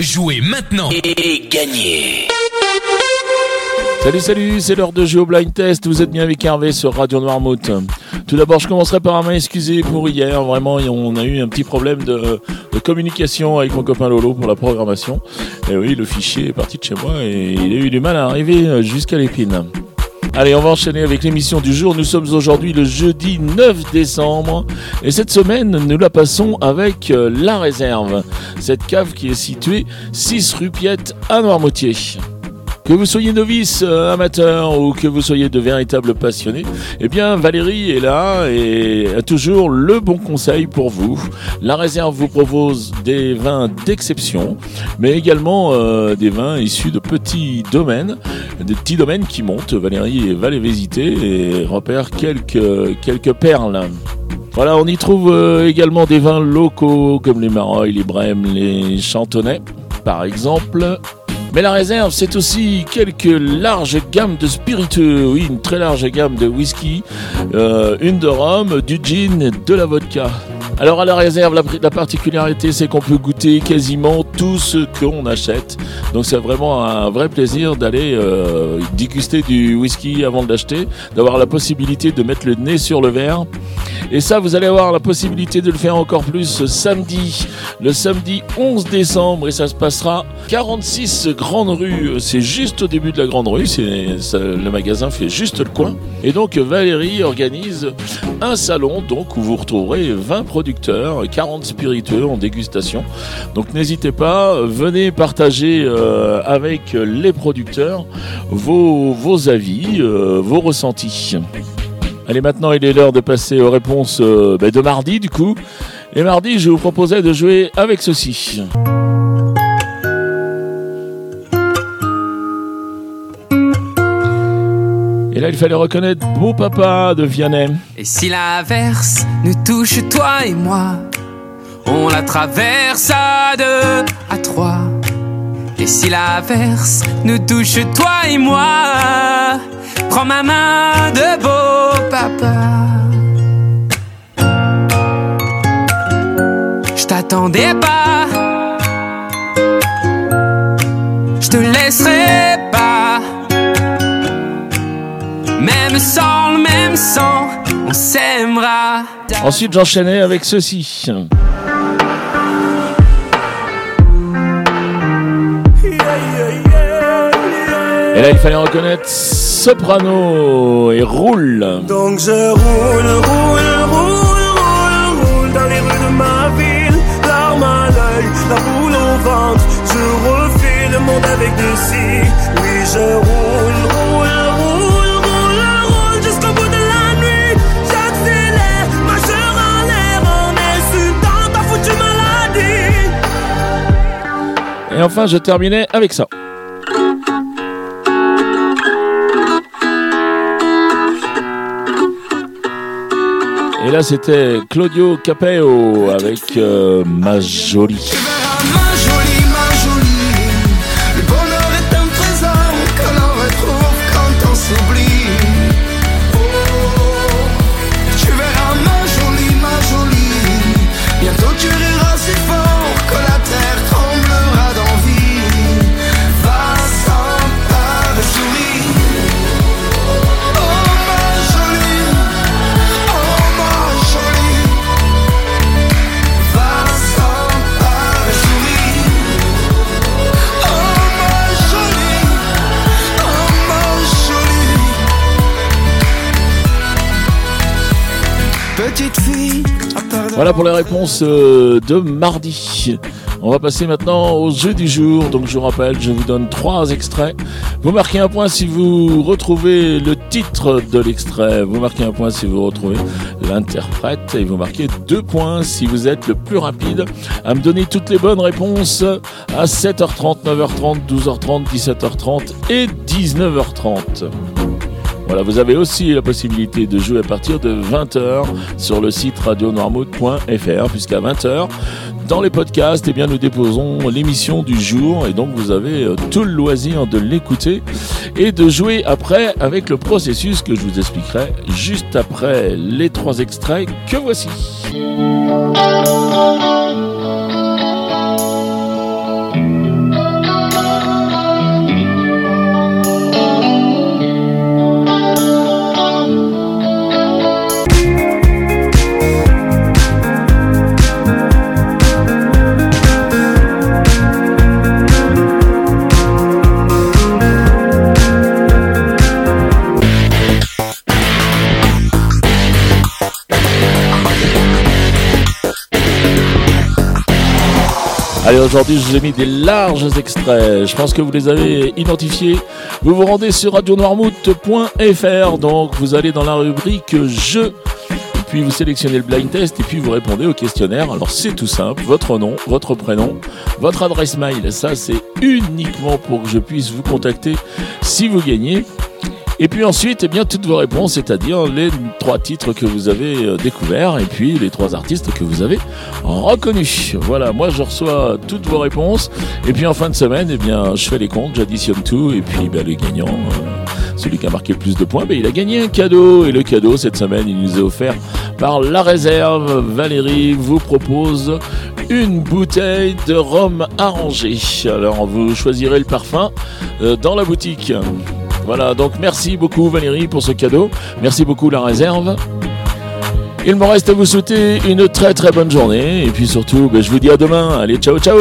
Jouez maintenant et gagnez Salut, salut, c'est l'heure de jouer au blind test. Vous êtes bien avec Hervé sur Radio Noirmouth. Tout d'abord, je commencerai par m'excuser pour hier. Vraiment, on a eu un petit problème de, de, communication avec mon copain Lolo pour la programmation. Et oui, le fichier est parti de chez moi et il a eu du mal à arriver jusqu'à l'épine. Allez, on va enchaîner avec l'émission du jour. Nous sommes aujourd'hui le jeudi 9 décembre et cette semaine, nous la passons avec euh, la réserve. Cette cave qui est située 6 rue Piette à Noirmoutier. Que vous soyez novice, euh, amateur ou que vous soyez de véritables passionnés, eh bien Valérie est là et a toujours le bon conseil pour vous. La réserve vous propose des vins d'exception, mais également euh, des vins issus de petits domaines, des petits domaines qui montent. Valérie va les visiter et repère quelques, quelques perles. Voilà, on y trouve euh, également des vins locaux comme les Marolles, les Brèmes, les Chantonnay, par exemple. Mais la réserve, c'est aussi quelques larges gammes de spiritueux, oui, une très large gamme de whisky, euh, une de rhum, du gin, de la vodka. Alors à la réserve, la, particularité, c'est qu'on peut goûter quasiment tout ce qu'on achète. Donc c'est vraiment un vrai plaisir d'aller euh, déguster du whisky avant de l'acheter, d'avoir la possibilité de mettre le nez sur le verre. Et ça, vous allez avoir la possibilité de le faire encore plus samedi, le samedi 11 décembre, et ça se passera 46 Grande Rue. C'est juste au début de la Grande Rue, le magasin fait juste le coin. Et donc Valérie organise un salon donc où vous retrouverez 20 producteurs, 40 spiritueux en dégustation. Donc n'hésitez pas, venez partager euh, avec les producteurs vos, avis, euh, vos ressentis. Allez, maintenant il est l'heure de passer aux réponses euh, ben, de mardi du coup. Et mardi, je vous proposais de jouer avec ceci. Et là, il fallait reconnaître Beau Papa de Vianney. Et si l'averse nous touche, toi et moi, on la traverse à deux, à trois. Et si l'averse nous touche, toi et moi, prends ma main de beau papa. Je t'attendais pas, sang, on s'aimera. Ensuite, j'enchaînais avec ceci. Et là, il fallait reconnaître soprano et roule. Donc je roule, roule, roule, roule, roule dans les rues de ma ville, l'arme à l'œil, la boule au ventre. Je refais le monde avec des si. Oui, je roule, roule, Et enfin, je terminais avec ça. Et là, c'était Claudio Capeo avec euh, Ma Voilà pour les réponses euh, de mardi. On va passer maintenant au jeu du jour. Donc je vous rappelle, je vous donne trois extraits. Vous marquez un point si vous retrouvez le titre de l'extrait. Vous marquez un point si vous retrouvez l'interprète. Et vous marquez deux points si vous êtes le plus rapide à me donner toutes les bonnes réponses à 7h30, 9h30, 12h30, 17h30 et 19h30. Vous avez aussi la possibilité de jouer à partir de 20h sur le site radionoirmouth.fr puisqu'à 20h, dans les podcasts, eh bien, nous déposons l'émission du jour et donc vous avez euh, tout le loisir de l'écouter et de jouer après avec le processus que je vous expliquerai juste après les trois extraits que voici. Allez, aujourd'hui, je vous ai mis des larges extraits. Je pense que vous les avez identifiés. Vous vous rendez sur radionoirmout.fr. Donc, vous allez dans la rubrique Je puis vous sélectionnez le blind test et puis vous répondez au questionnaire. Alors c'est tout simple, votre nom, votre prénom, votre adresse mail. Ça c'est uniquement pour que je puisse vous contacter si vous gagnez. Et puis ensuite, eh bien, toutes vos réponses, c'est-à-dire les trois titres que vous avez euh, découverts et puis les trois artistes que vous avez reconnus. Voilà, moi je reçois toutes vos réponses et puis en fin de semaine, eh bien, je fais les comptes, j'additionne tout et puis ben, le gagnant, euh, celui qui a marqué le plus de points, ben, il a gagné un cadeau et le cadeau cette semaine, il nous est offert par la réserve. Valérie vous propose une bouteille de rhum arrangé. Alors vous choisirez le parfum euh, dans la boutique. Voilà, donc merci beaucoup Valérie pour ce cadeau. Merci beaucoup la réserve. Il me reste à vous souhaiter une très très bonne journée. Et puis surtout, ben, je vous dis à demain. Allez, ciao ciao